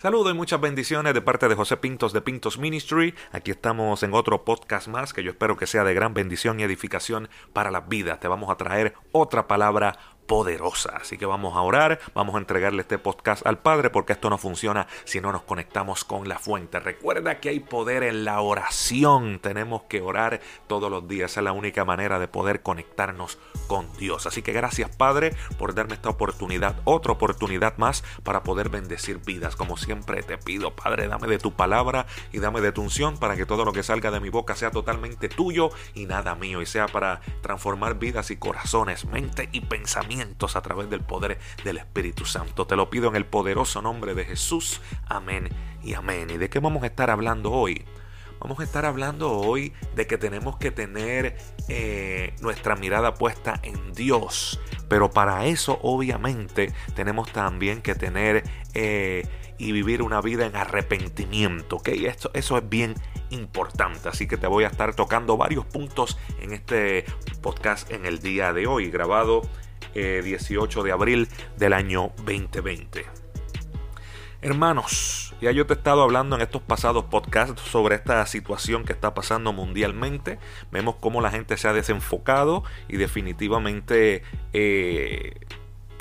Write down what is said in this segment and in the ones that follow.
Saludos y muchas bendiciones de parte de José Pintos de Pintos Ministry. Aquí estamos en otro podcast más que yo espero que sea de gran bendición y edificación para la vida. Te vamos a traer otra palabra poderosa. Así que vamos a orar, vamos a entregarle este podcast al Padre porque esto no funciona si no nos conectamos con la fuente. Recuerda que hay poder en la oración. Tenemos que orar todos los días. es la única manera de poder conectarnos con Dios. Así que gracias Padre por darme esta oportunidad, otra oportunidad más para poder bendecir vidas. Como siempre te pido, Padre, dame de tu palabra y dame de tu unción para que todo lo que salga de mi boca sea totalmente tuyo y nada mío y sea para transformar vidas y corazones, mente y pensamiento a través del poder del Espíritu Santo. Te lo pido en el poderoso nombre de Jesús. Amén y amén. ¿Y de qué vamos a estar hablando hoy? Vamos a estar hablando hoy de que tenemos que tener eh, nuestra mirada puesta en Dios. Pero para eso obviamente tenemos también que tener eh, y vivir una vida en arrepentimiento. ¿ok? Esto, eso es bien importante. Así que te voy a estar tocando varios puntos en este podcast en el día de hoy, grabado 18 eh, de abril del año 2020. Hermanos, ya yo te he estado hablando en estos pasados podcasts sobre esta situación que está pasando mundialmente. Vemos cómo la gente se ha desenfocado y definitivamente eh,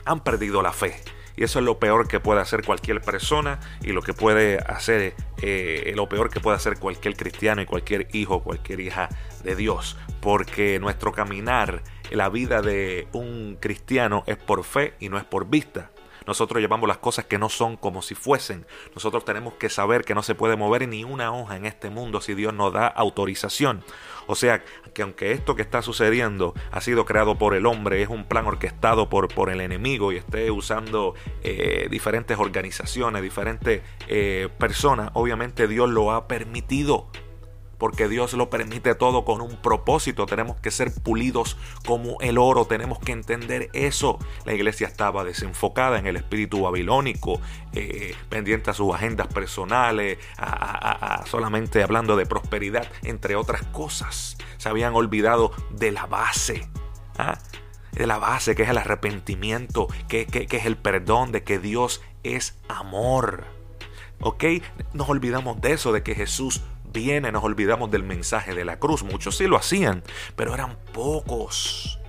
han perdido la fe. Y eso es lo peor que puede hacer cualquier persona y lo que puede hacer, eh, lo peor que puede hacer cualquier cristiano y cualquier hijo, cualquier hija de Dios. Porque nuestro caminar la vida de un cristiano es por fe y no es por vista. Nosotros llevamos las cosas que no son como si fuesen. Nosotros tenemos que saber que no se puede mover ni una hoja en este mundo si Dios nos da autorización. O sea, que aunque esto que está sucediendo ha sido creado por el hombre, es un plan orquestado por, por el enemigo y esté usando eh, diferentes organizaciones, diferentes eh, personas, obviamente Dios lo ha permitido porque Dios lo permite todo con un propósito. Tenemos que ser pulidos como el oro, tenemos que entender eso. La iglesia estaba desenfocada en el espíritu babilónico, eh, pendiente a sus agendas personales, solamente hablando de prosperidad, entre otras cosas. Se habían olvidado de la base. ¿ah? De la base que es el arrepentimiento, que, que es el perdón, de que Dios es amor. ¿Ok? Nos olvidamos de eso, de que Jesús viene, nos olvidamos del mensaje de la cruz. Muchos sí lo hacían, pero eran pocos.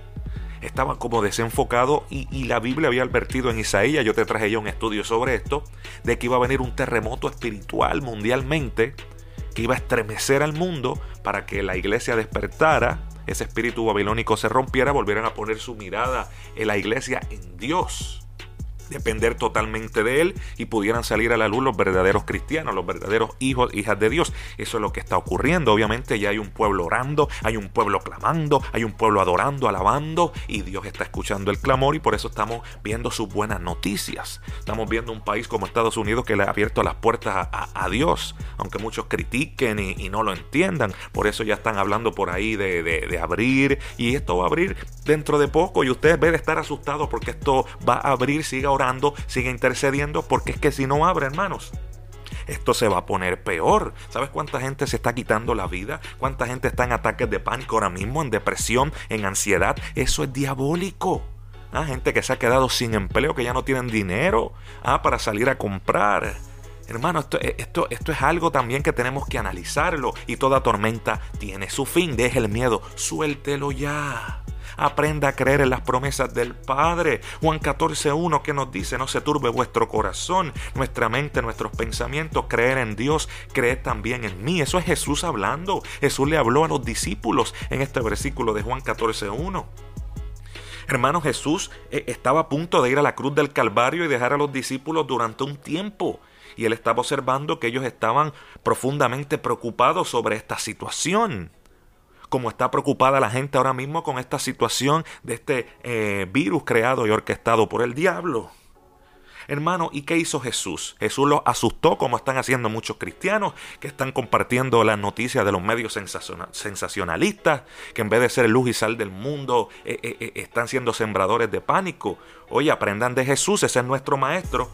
Estaban como desenfocados y, la Biblia había advertido en Isaías, yo te traje ya un estudio sobre esto, de que iba a venir un terremoto espiritual mundialmente, que iba a estremecer al mundo para que la iglesia despertara, ese espíritu babilónico se rompiera, volvieran a poner su mirada en la iglesia en Dios depender totalmente de Él y pudieran salir a la luz los verdaderos cristianos, los verdaderos hijos, hijas de Dios. Eso es lo que está ocurriendo. Obviamente ya hay un pueblo orando, hay un pueblo clamando, hay un pueblo adorando, alabando y Dios está escuchando el clamor y por eso estamos viendo sus buenas noticias. Estamos viendo un país como Estados Unidos que le ha abierto las puertas a, Dios, aunque muchos critiquen y, no lo entiendan. Por eso ya están hablando por ahí de, abrir y esto va a abrir dentro de poco y ustedes deben estar asustados porque esto va a abrir, siga sigue intercediendo, porque es que si no abre, hermanos, esto se va a poner peor. ¿Sabes cuánta gente se está quitando la vida? ¿Cuánta gente está en ataques de pánico ahora mismo, en depresión, en ansiedad? Eso es diabólico. Ah, gente que se ha quedado sin empleo, que ya no tienen dinero ah, para salir a comprar. Hermano, esto, esto, esto es algo también que tenemos que analizarlo. Y toda tormenta tiene su fin. Deje el miedo, suéltelo ya. Aprenda a creer en las promesas del Padre. Juan 14.1 que nos dice, no se turbe vuestro corazón, nuestra mente, nuestros pensamientos, creer en Dios, creer también en mí. Eso es Jesús hablando. Jesús le habló a los discípulos en este versículo de Juan 14.1. Hermano Jesús eh, estaba a punto de ir a la cruz del Calvario y dejar a los discípulos durante un tiempo. Y él estaba observando que ellos estaban profundamente preocupados sobre esta situación como está preocupada la gente ahora mismo con esta situación de este eh, virus creado y orquestado por el diablo. Hermano, ¿y qué hizo Jesús? Jesús los asustó como están haciendo muchos cristianos que están compartiendo las noticias de los medios sensacionalistas, que en vez de ser luz y sal del mundo, eh, eh, eh, están siendo sembradores de pánico. Oye, aprendan de Jesús, ese es nuestro maestro.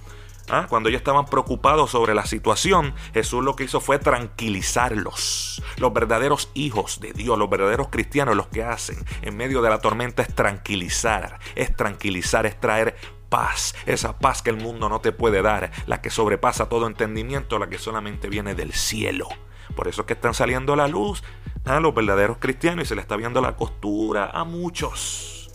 ¿Ah? Cuando ellos estaban preocupados sobre la situación, Jesús lo que hizo fue tranquilizarlos. Los verdaderos hijos de Dios, los verdaderos cristianos, los que hacen en medio de la tormenta es tranquilizar, es tranquilizar, es traer paz, esa paz que el mundo no te puede dar, la que sobrepasa todo entendimiento, la que solamente viene del cielo. Por eso es que están saliendo a la luz a los verdaderos cristianos y se le está viendo la costura a muchos.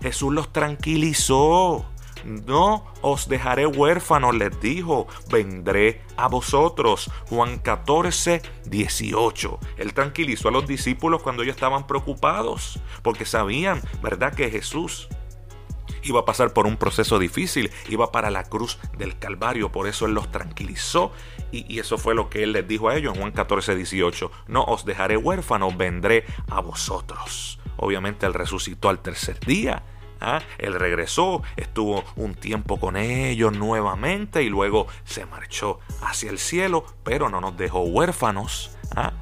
Jesús los tranquilizó. No os dejaré huérfanos, les dijo, vendré a vosotros. Juan 14, 18. Él tranquilizó a los discípulos cuando ellos estaban preocupados, porque sabían, ¿verdad?, que Jesús iba a pasar por un proceso difícil, iba para la cruz del Calvario, por eso Él los tranquilizó y, eso fue lo que Él les dijo a ellos en Juan 14, 18, no os dejaré huérfanos, vendré a vosotros. Obviamente Él resucitó al tercer día. ¿Ah? Él regresó, estuvo un tiempo con ellos nuevamente y luego se marchó hacia el cielo, pero no nos dejó huérfanos. ¿ah?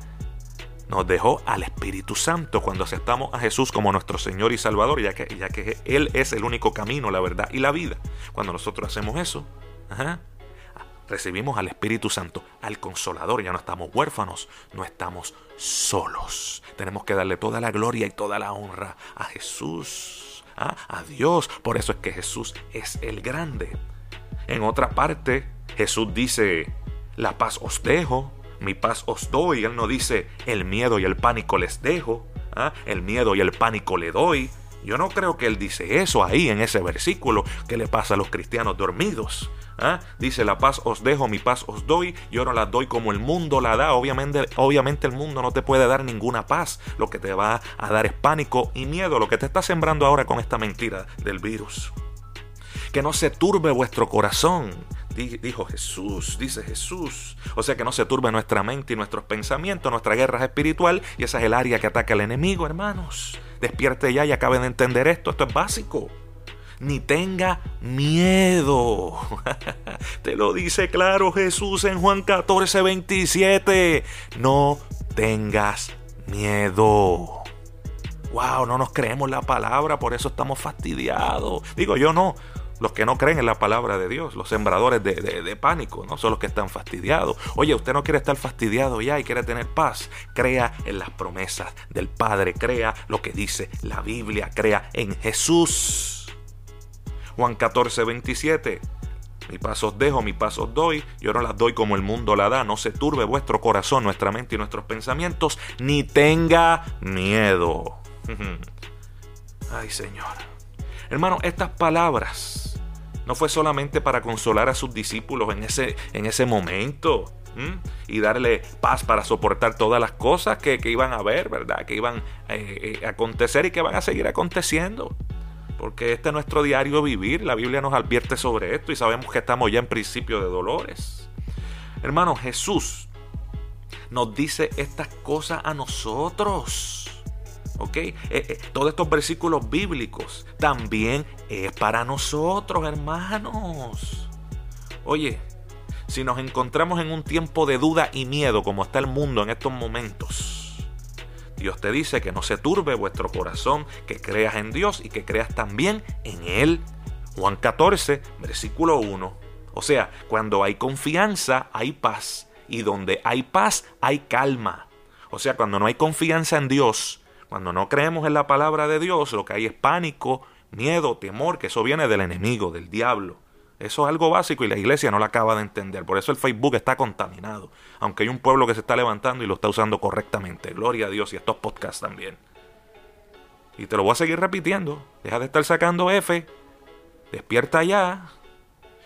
nos dejó al Espíritu Santo cuando aceptamos a Jesús como nuestro Señor y Salvador, ya que, ya que Él es el único camino, la verdad y la vida. Cuando nosotros hacemos eso, recibimos al Espíritu Santo, al Consolador, ya no estamos huérfanos, no estamos solos. Tenemos que darle toda la gloria y toda la honra a Jesús, a Dios. Por eso es que Jesús es el grande. En otra parte, Jesús dice, la paz os dejo, mi paz os doy. Él no dice, el miedo y el pánico les dejo, ¿ah? el miedo y el pánico le doy. Yo no creo que él dice eso ahí en ese versículo que le pasa a los cristianos dormidos. ¿ah? Dice, la paz os dejo, mi paz os doy, yo no la doy como el mundo la da. Obviamente, obviamente el mundo no te puede dar ninguna paz. Lo que te va a dar es pánico y miedo, lo que te está sembrando ahora con esta mentira del virus. Que no se turbe vuestro corazón dijo Jesús, dice Jesús. O sea que no se turbe nuestra mente y nuestros pensamientos, nuestra guerra es espiritual y esa es el área que ataca al enemigo, hermanos. Despierte ya y acaben de entender esto, esto es básico. Ni tenga miedo. Te lo dice claro Jesús en Juan 14, 27. No tengas miedo. Wow, no nos creemos la palabra, por eso estamos fastidiados. Digo yo no, los que no creen en la palabra de Dios, los sembradores de, pánico, no son los que están fastidiados. Oye, usted no quiere estar fastidiado ya y quiere tener paz. Crea en las promesas del Padre, crea lo que dice la Biblia, crea en Jesús. Juan 14, 27. Mi paz os dejo, mi paz os doy. Yo no las doy como el mundo la da. No se turbe vuestro corazón, nuestra mente y nuestros pensamientos, ni tenga miedo. Ay, Señor. Hermano, estas palabras no fue solamente para consolar a sus discípulos en ese, en ese momento y darle paz para soportar todas las cosas que, iban a ver, ¿verdad? Que iban eh, eh, a acontecer y que van a seguir aconteciendo. Porque este es nuestro diario vivir. La Biblia nos advierte sobre esto y sabemos que estamos ya en principio de dolores. Hermano, Jesús nos dice estas cosas a nosotros. ¿Ok? Eh, eh, todos estos versículos bíblicos también es para nosotros, hermanos. Oye, si nos encontramos en un tiempo de duda y miedo como está el mundo en estos momentos, Dios te dice que no se turbe vuestro corazón, que creas en Dios y que creas también en Él. Juan 14, versículo 1. O sea, cuando hay confianza, hay paz. Y donde hay paz, hay calma. O sea, cuando no hay confianza en Dios, cuando no creemos en la palabra de Dios, lo que hay es pánico, miedo, temor, que eso viene del enemigo, del diablo. Eso es algo básico y la iglesia no lo acaba de entender. Por eso el Facebook está contaminado. Aunque hay un pueblo que se está levantando y lo está usando correctamente. Gloria a Dios y estos podcasts también. Y te lo voy a seguir repitiendo. Deja de estar sacando F. Despierta ya.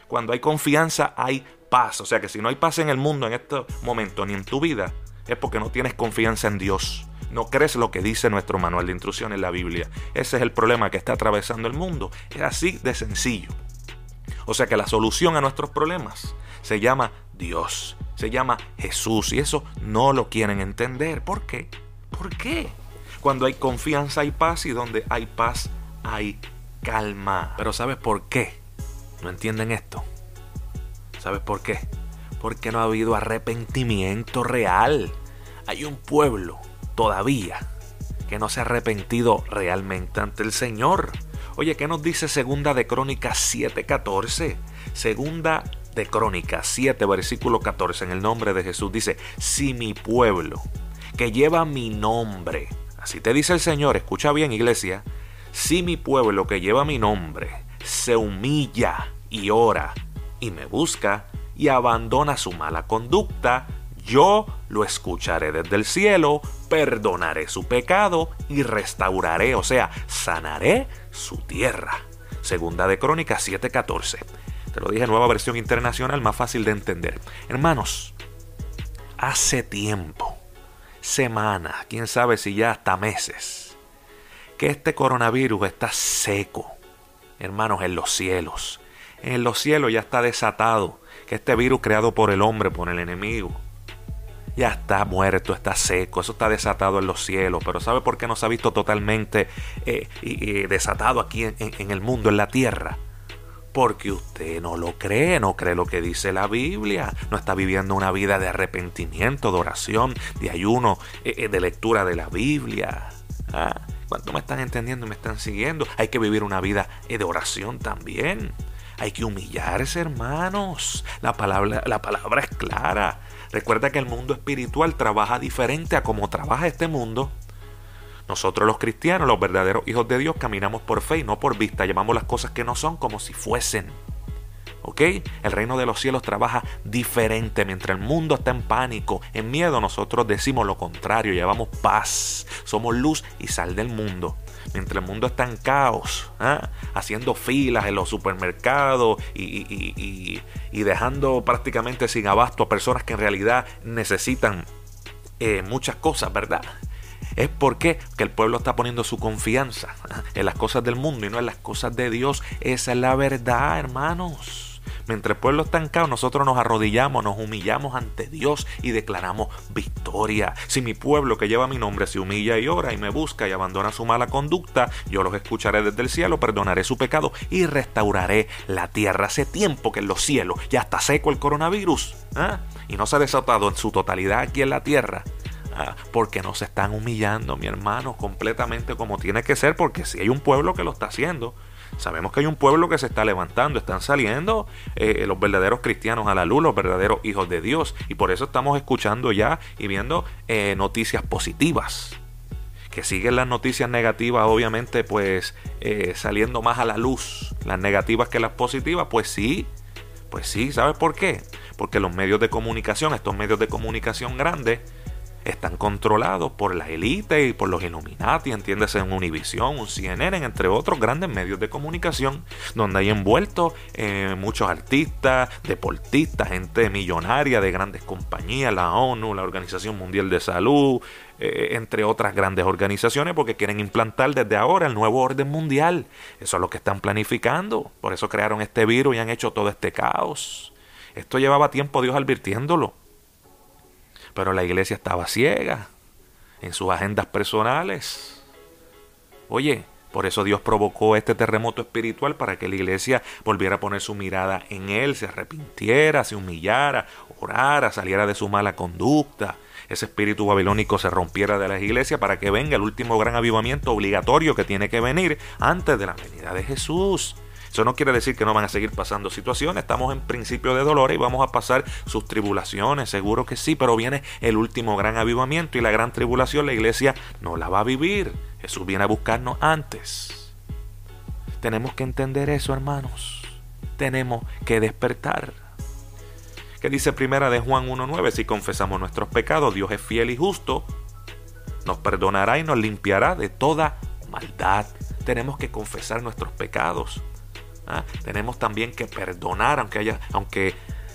Cuando hay confianza hay paz. O sea que si no hay paz en el mundo en este momento ni en tu vida, es porque no tienes confianza en Dios no crees lo que dice nuestro manual de instrucción en la Biblia. Ese es el problema que está atravesando el mundo. Es así de sencillo. O sea que la solución a nuestros problemas se llama Dios, se llama Jesús y eso no lo quieren entender. ¿Por qué? ¿Por qué? Cuando hay confianza hay paz y donde hay paz hay calma. Pero ¿sabes por qué? ¿No entienden esto? ¿Sabes por qué? Porque no ha habido arrepentimiento real. Hay un pueblo todavía que no se ha arrepentido realmente ante el Señor. Oye, ¿qué nos dice Segunda de Crónicas 7:14? Segunda de Crónicas 7, versículo 14, en el nombre de Jesús dice, si mi pueblo, que lleva mi nombre, así te dice el Señor, escucha bien iglesia, si mi pueblo que lleva mi nombre se humilla y ora y me busca y abandona su mala conducta, yo lo escucharé desde el cielo, perdonaré su pecado y restauraré, o sea, sanaré su tierra. Segunda de Crónicas 7:14. Te lo dije, nueva versión internacional, más fácil de entender. Hermanos, hace tiempo, semanas, quién sabe si ya hasta meses, que este coronavirus está seco, hermanos, en los cielos. En los cielos ya está desatado que este virus creado por el hombre, por el enemigo, ya está muerto, está seco, eso está desatado en los cielos, pero ¿sabe por qué no se ha visto totalmente eh, desatado aquí en el mundo, en la tierra? porque usted no lo cree, no cree lo que dice la Biblia, no está viviendo una vida de arrepentimiento, de oración, de ayuno, eh, eh, de lectura de la Biblia. ¿Ah? ¿Cuánto me están entendiendo y me están siguiendo? Hay que vivir una vida de oración también. Hay que humillarse, hermanos. La palabra, la palabra es clara. Recuerda que el mundo espiritual trabaja diferente a como trabaja este mundo. Nosotros los cristianos, los verdaderos hijos de Dios, caminamos por fe y no por vista. Llamamos las cosas que no son como si fuesen. ¿Ok? El reino de los cielos trabaja diferente. Mientras el mundo está en pánico, en miedo, nosotros decimos lo contrario. Llevamos paz. Somos luz y sal del mundo. Mientras el mundo está en caos, ¿ah? haciendo filas en los supermercados y, dejando prácticamente sin abasto a personas que en realidad necesitan eh, muchas cosas, ¿verdad? es porque que el pueblo está poniendo su confianza en las cosas del mundo y no en las cosas de Dios. Esa es la verdad, hermanos. Mientras el pueblo está nosotros nos arrodillamos, nos humillamos ante Dios y declaramos victoria. Si mi pueblo que lleva mi nombre se humilla y ora y me busca y abandona su mala conducta, yo los escucharé desde el cielo, perdonaré su pecado y restauraré la tierra. Hace tiempo que en los cielos ya está seco el coronavirus ¿ah? y no se ha desatado en su totalidad aquí en la tierra. Ah, porque no se están humillando, mi hermano, completamente como tiene que ser, porque si hay un pueblo que lo está haciendo, sabemos que hay un pueblo que se está levantando, están saliendo eh, los verdaderos cristianos a la luz, los verdaderos hijos de Dios, y por eso estamos escuchando ya y viendo eh, noticias positivas. Que siguen las noticias negativas, obviamente, pues eh, saliendo más a la luz. Las negativas que las positivas, pues sí, pues sí, ¿sabes por qué? Porque los medios de comunicación, estos medios de comunicación grandes, están controlados por la élite y por los Illuminati, entiéndese en Univision, un CNN, entre otros grandes medios de comunicación, donde hay envueltos eh, muchos artistas, deportistas, gente millonaria de grandes compañías, la ONU, la Organización Mundial de Salud, eh, entre otras grandes organizaciones, porque quieren implantar desde ahora el nuevo orden mundial. Eso es lo que están planificando. Por eso crearon este virus y han hecho todo este caos. Esto llevaba tiempo Dios advirtiéndolo pero la iglesia estaba ciega en sus agendas personales. Oye, por eso Dios provocó este terremoto espiritual para que la iglesia volviera a poner su mirada en Él, se arrepintiera, se humillara, orara, saliera de su mala conducta. Ese espíritu babilónico se rompiera de las iglesias para que venga el último gran avivamiento obligatorio que tiene que venir antes de la venida de Jesús. Eso no quiere decir que no van a seguir pasando situaciones. Estamos en principio de dolor y vamos a pasar sus tribulaciones, seguro que sí, pero viene el último gran avivamiento y la gran tribulación la iglesia no la va a vivir. Jesús viene a buscarnos antes. Tenemos que entender eso, hermanos. Tenemos que despertar. ¿Qué dice primera de Juan 1.9? Si confesamos nuestros pecados, Dios es fiel y justo, nos perdonará y nos limpiará de toda maldad. Tenemos que confesar nuestros pecados. ¿Ah? Tenemos también que perdonar, aunque haya, aunque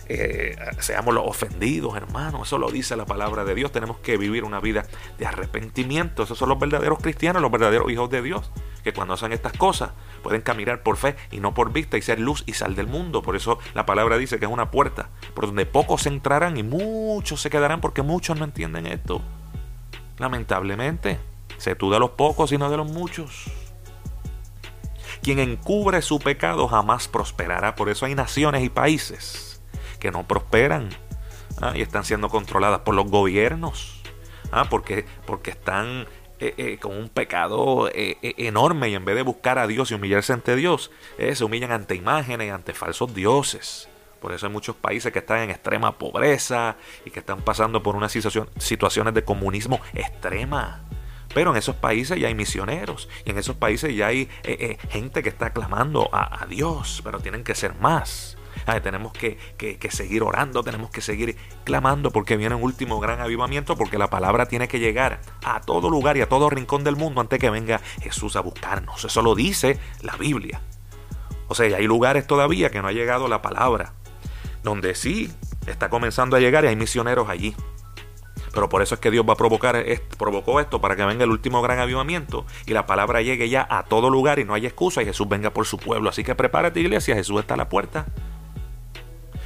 eh, seamos los ofendidos, hermanos. Eso lo dice la palabra de Dios. Tenemos que vivir una vida de arrepentimiento. Esos son los verdaderos cristianos, los verdaderos hijos de Dios. Que cuando hacen estas cosas pueden caminar por fe y no por vista y ser luz y sal del mundo. Por eso la palabra dice que es una puerta por donde pocos entrarán y muchos se quedarán porque muchos no entienden esto. Lamentablemente, se tú de los pocos y no de los muchos. Quien encubre su pecado jamás prosperará. Por eso hay naciones y países que no prosperan ¿ah? y están siendo controladas por los gobiernos. ¿ah? Porque, porque están eh, eh, con un pecado eh, enorme y en vez de buscar a Dios y humillarse ante Dios, se humillan ante imágenes ante falsos dioses. Por eso hay muchos países que están en extrema pobreza y que están pasando por unas situaciones de comunismo extrema. Pero en esos países ya hay misioneros y en esos países ya hay gente que está clamando a, Dios, pero tienen que ser más tenemos que, seguir orando, tenemos que seguir clamando porque viene un último gran avivamiento, porque la palabra tiene que llegar a todo lugar y a todo rincón del mundo antes que venga Jesús a buscarnos. Eso lo dice la Biblia. O sea, hay lugares todavía que no ha llegado la palabra, donde sí está comenzando a llegar y hay misioneros allí. Pero por eso es que Dios va a provocar, provocó esto para que venga el último gran avivamiento y la palabra llegue ya a todo lugar y no haya excusa y Jesús venga por su pueblo. Así que prepárate iglesia, Jesús está a la puerta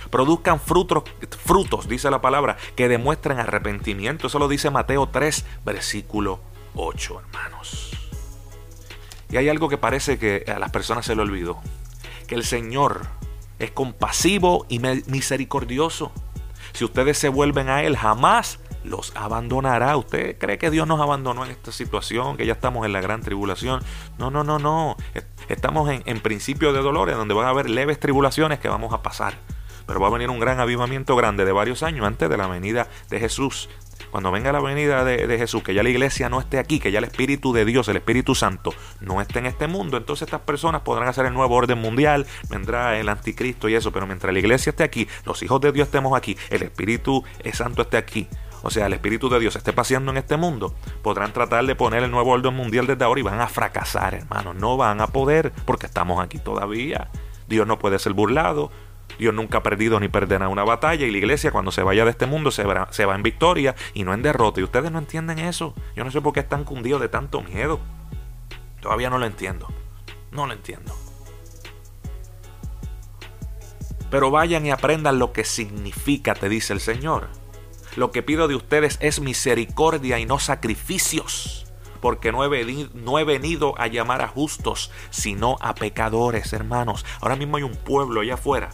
produzcan frutos, frutos, dice la palabra, que demuestren arrepentimiento. Eso lo dice Mateo 3, versículo 8, hermanos. Y hay algo que parece que a las personas se le olvidó, que el Señor es compasivo y misericordioso. Si ustedes se vuelven a Él, jamás los abandonará. ¿Usted cree que Dios nos abandonó en esta situación, que ya estamos en la gran tribulación? No, no, no, no. Estamos en, en principio de dolores, donde van a haber leves tribulaciones que vamos a pasar. Pero va a venir un gran avivamiento grande de varios años antes de la venida de Jesús. Cuando venga la venida de, Jesús, que ya la iglesia no esté aquí, que ya el Espíritu de Dios, el Espíritu Santo, no esté en este mundo, entonces estas personas podrán hacer el nuevo orden mundial, vendrá el anticristo y eso, pero mientras la iglesia esté aquí, los hijos de Dios estemos aquí, el Espíritu Santo esté aquí, o sea, el Espíritu de Dios esté paseando en este mundo, podrán tratar de poner el nuevo orden mundial desde ahora y van a fracasar, hermanos. No van a poder porque estamos aquí todavía. Dios no puede ser burlado, Dios nunca ha perdido ni perderá una batalla y la iglesia cuando se vaya de este mundo se va, se va en victoria y no en derrota. Y ustedes no entienden eso. Yo no sé por qué están cundidos de tanto miedo. Todavía no lo entiendo. No lo entiendo. Pero vayan y aprendan lo que significa, te dice el Señor. Lo que pido de ustedes es misericordia y no sacrificios porque no he, venido, no he venido a llamar a justos, sino a pecadores, hermanos. Ahora mismo hay un pueblo allá afuera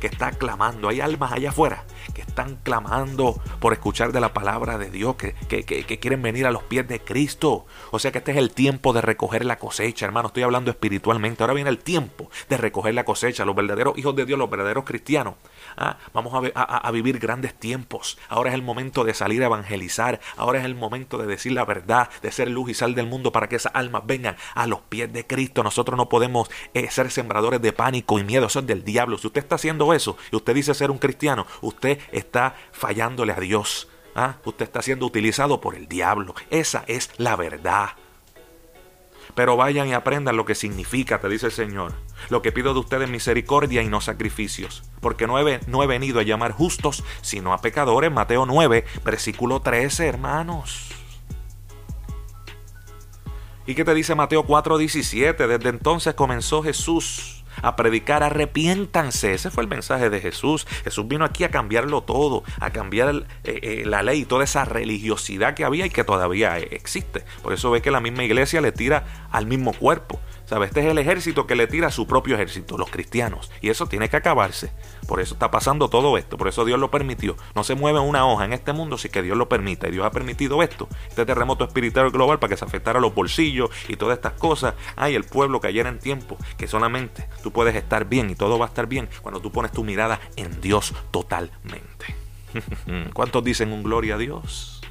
que está clamando, hay almas allá afuera que están clamando por escuchar de la palabra de Dios, que, que, quieren venir a los pies de Cristo. O sea que este es el tiempo de recoger la cosecha, hermano. Estoy hablando espiritualmente. Ahora viene el tiempo de recoger la cosecha. Los verdaderos hijos de Dios, los verdaderos cristianos. Ah, vamos a, vivir grandes tiempos. Ahora es el momento de salir a evangelizar. Ahora es el momento de decir la verdad, de ser luz y sal del mundo para que esas almas vengan a los pies de Cristo. Nosotros no podemos eh, ser sembradores de pánico y miedo. Eso es del diablo. Si usted está haciendo eso y usted dice ser un cristiano, usted está fallándole a Dios. ¿ah? Usted está siendo utilizado por el diablo. Esa es la verdad. Pero vayan y aprendan lo que significa, te dice el Señor. Lo que pido de ustedes es misericordia y no sacrificios, porque no he, no he venido a llamar justos, sino a pecadores. Mateo 9, versículo 13, hermanos. ¿Y qué te dice Mateo 4, 17? Desde entonces comenzó Jesús a predicar, arrepiéntanse. Ese fue el mensaje de Jesús. Jesús vino aquí a cambiarlo todo, a cambiar eh, eh, la ley y toda esa religiosidad que había y que todavía existe. Por eso ve que la misma iglesia le tira al mismo cuerpo. ¿Sabe? Este es el ejército que le tira a su propio ejército, los cristianos. Y eso tiene que acabarse. Por eso está pasando todo esto. Por eso Dios lo permitió. No se mueve una hoja en este mundo si que Dios lo permite. Y Dios ha permitido esto. Este terremoto espiritual global para que se afectara los bolsillos y todas estas cosas. Ay, el pueblo cayera en tiempo. Que solamente tú puedes estar bien y todo va a estar bien cuando tú pones tu mirada en Dios totalmente. ¿Cuántos dicen un gloria a Dios?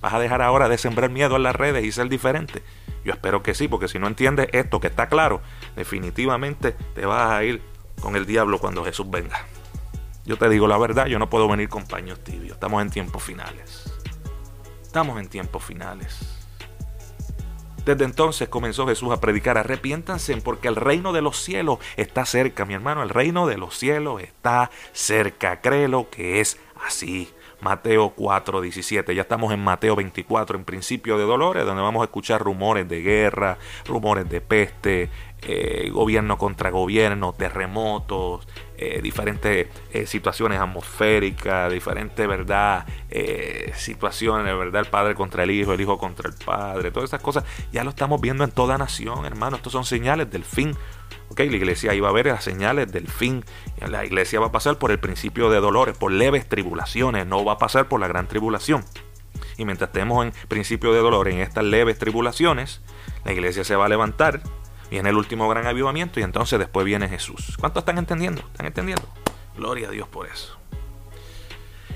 ¿Vas a dejar ahora de sembrar miedo en las redes y ser diferente? Yo espero que sí, porque si no entiendes esto que está claro, definitivamente te vas a ir con el diablo cuando Jesús venga. Yo te digo la verdad, yo no puedo venir con paños tibios. Estamos en tiempos finales. Estamos en tiempos finales. Desde entonces comenzó Jesús a predicar, arrepiéntanse porque el reino de los cielos está cerca, mi hermano, el reino de los cielos está cerca. Créelo que es así. Mateo 4, 17. Ya estamos en Mateo 24, en principio de dolores, donde vamos a escuchar rumores de guerra, rumores de peste, eh, gobierno contra gobierno, terremotos, eh, diferentes eh, situaciones atmosféricas, diferentes, ¿verdad? Eh, situaciones, ¿verdad? El padre contra el hijo, el hijo contra el padre, todas esas cosas, ya lo estamos viendo en toda nación, hermano. Estos son señales del fin. la iglesia iba a ver las señales del fin. La iglesia va a pasar por el principio de dolores, por leves tribulaciones, no va a pasar por la gran tribulación. Y mientras estemos en principio de dolor, en estas leves tribulaciones, la iglesia se va a levantar, viene el último gran avivamiento y entonces después viene Jesús. ¿Cuántos están entendiendo? ¿Están entendiendo? Gloria a Dios por eso.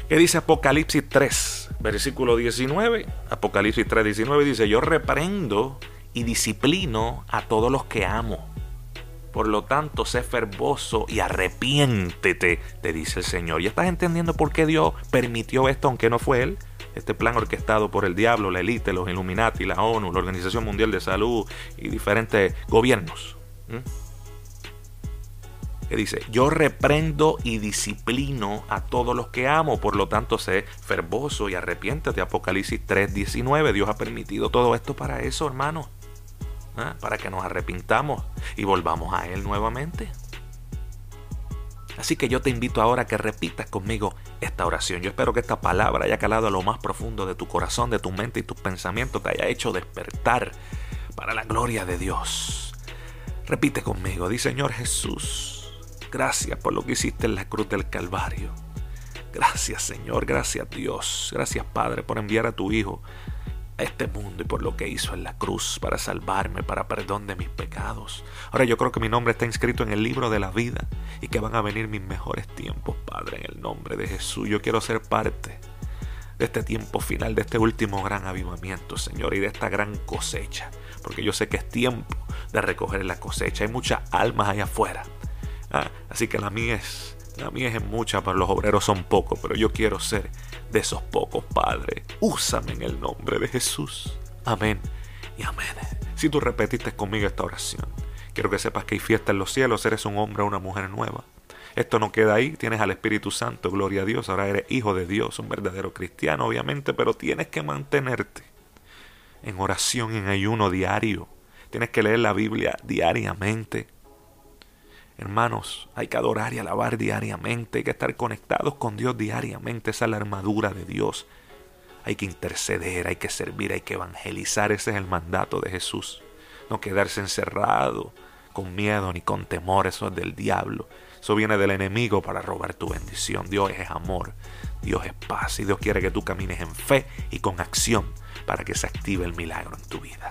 ¿Qué dice Apocalipsis 3, versículo 19? Apocalipsis 3, 19 dice, yo reprendo y disciplino a todos los que amo. Por lo tanto, sé fervoso y arrepiéntete, te dice el Señor. ¿Ya estás entendiendo por qué Dios permitió esto, aunque no fue Él? Este plan orquestado por el diablo, la élite, los Illuminati, la ONU, la Organización Mundial de Salud y diferentes gobiernos. Que dice, yo reprendo y disciplino a todos los que amo, por lo tanto sé fervoso y arrepiéntete. Apocalipsis 3:19, Dios ha permitido todo esto para eso, hermano. ¿Ah? Para que nos arrepintamos y volvamos a Él nuevamente. Así que yo te invito ahora a que repitas conmigo esta oración. Yo espero que esta palabra haya calado a lo más profundo de tu corazón, de tu mente y tus pensamientos, te haya hecho despertar para la gloria de Dios. Repite conmigo, di Señor Jesús, gracias por lo que hiciste en la cruz del Calvario. Gracias Señor, gracias Dios, gracias Padre por enviar a tu Hijo este mundo y por lo que hizo en la cruz para salvarme, para perdón de mis pecados. Ahora yo creo que mi nombre está inscrito en el libro de la vida y que van a venir mis mejores tiempos, Padre, en el nombre de Jesús. Yo quiero ser parte de este tiempo final, de este último gran avivamiento, Señor, y de esta gran cosecha, porque yo sé que es tiempo de recoger la cosecha. Hay muchas almas allá afuera. Ah, así que la mía es, la mía es mucha, pero los obreros son pocos, pero yo quiero ser de esos pocos, Padre. Úsame en el nombre de Jesús. Amén y amén. Si tú repetiste conmigo esta oración, quiero que sepas que hay fiesta en los cielos, eres un hombre o una mujer nueva. Esto no queda ahí, tienes al Espíritu Santo, gloria a Dios, ahora eres hijo de Dios, un verdadero cristiano, obviamente, pero tienes que mantenerte en oración, en ayuno diario. Tienes que leer la Biblia diariamente. Hermanos, hay que adorar y alabar diariamente, hay que estar conectados con Dios diariamente, esa es la armadura de Dios. Hay que interceder, hay que servir, hay que evangelizar, ese es el mandato de Jesús. No quedarse encerrado con miedo ni con temor, eso es del diablo. Eso viene del enemigo para robar tu bendición. Dios es amor, Dios es paz y Dios quiere que tú camines en fe y con acción para que se active el milagro en tu vida.